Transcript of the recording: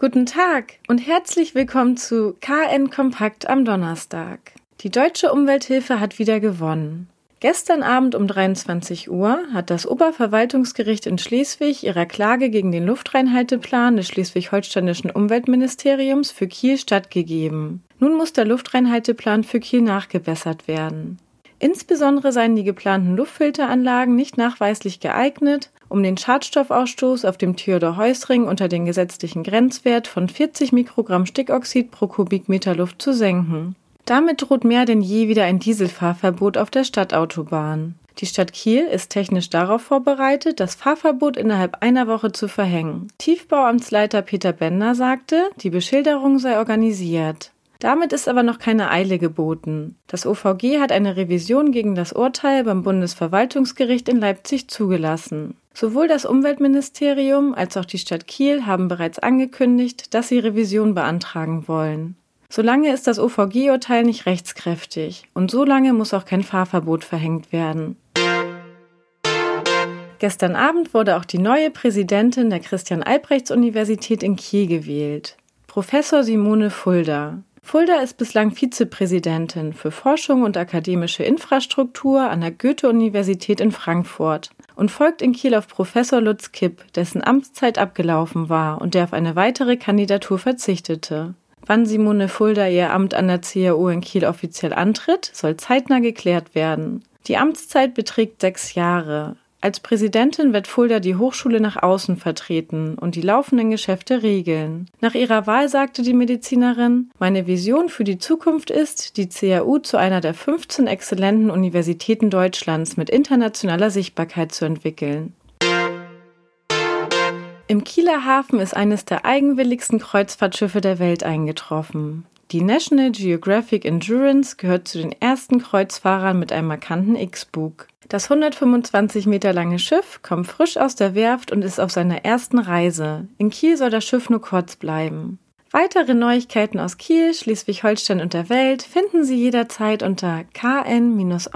Guten Tag und herzlich willkommen zu KN Kompakt am Donnerstag. Die deutsche Umwelthilfe hat wieder gewonnen. Gestern Abend um 23 Uhr hat das Oberverwaltungsgericht in Schleswig ihrer Klage gegen den Luftreinhalteplan des schleswig-holsteinischen Umweltministeriums für Kiel stattgegeben. Nun muss der Luftreinhalteplan für Kiel nachgebessert werden. Insbesondere seien die geplanten Luftfilteranlagen nicht nachweislich geeignet, um den Schadstoffausstoß auf dem Theodor-Heuss-Ring unter den gesetzlichen Grenzwert von 40 Mikrogramm Stickoxid pro Kubikmeter Luft zu senken. Damit droht mehr denn je wieder ein Dieselfahrverbot auf der Stadtautobahn. Die Stadt Kiel ist technisch darauf vorbereitet, das Fahrverbot innerhalb einer Woche zu verhängen. Tiefbauamtsleiter Peter Bender sagte, die Beschilderung sei organisiert. Damit ist aber noch keine Eile geboten. Das OVG hat eine Revision gegen das Urteil beim Bundesverwaltungsgericht in Leipzig zugelassen. Sowohl das Umweltministerium als auch die Stadt Kiel haben bereits angekündigt, dass sie Revision beantragen wollen. Solange ist das OVG-Urteil nicht rechtskräftig und solange muss auch kein Fahrverbot verhängt werden. Gestern Abend wurde auch die neue Präsidentin der Christian-Albrechts-Universität in Kiel gewählt. Professor Simone Fulda. Fulda ist bislang Vizepräsidentin für Forschung und akademische Infrastruktur an der Goethe-Universität in Frankfurt und folgt in Kiel auf Professor Lutz Kipp, dessen Amtszeit abgelaufen war und der auf eine weitere Kandidatur verzichtete. Wann Simone Fulda ihr Amt an der CAU in Kiel offiziell antritt, soll zeitnah geklärt werden. Die Amtszeit beträgt sechs Jahre. Als Präsidentin wird Fulda die Hochschule nach außen vertreten und die laufenden Geschäfte regeln. Nach ihrer Wahl sagte die Medizinerin, meine Vision für die Zukunft ist, die CAU zu einer der 15 exzellenten Universitäten Deutschlands mit internationaler Sichtbarkeit zu entwickeln. Im Kieler Hafen ist eines der eigenwilligsten Kreuzfahrtschiffe der Welt eingetroffen. Die National Geographic Endurance gehört zu den ersten Kreuzfahrern mit einem markanten X-Bug. Das 125 Meter lange Schiff kommt frisch aus der Werft und ist auf seiner ersten Reise. In Kiel soll das Schiff nur kurz bleiben. Weitere Neuigkeiten aus Kiel, Schleswig-Holstein und der Welt finden Sie jederzeit unter kn-online.de.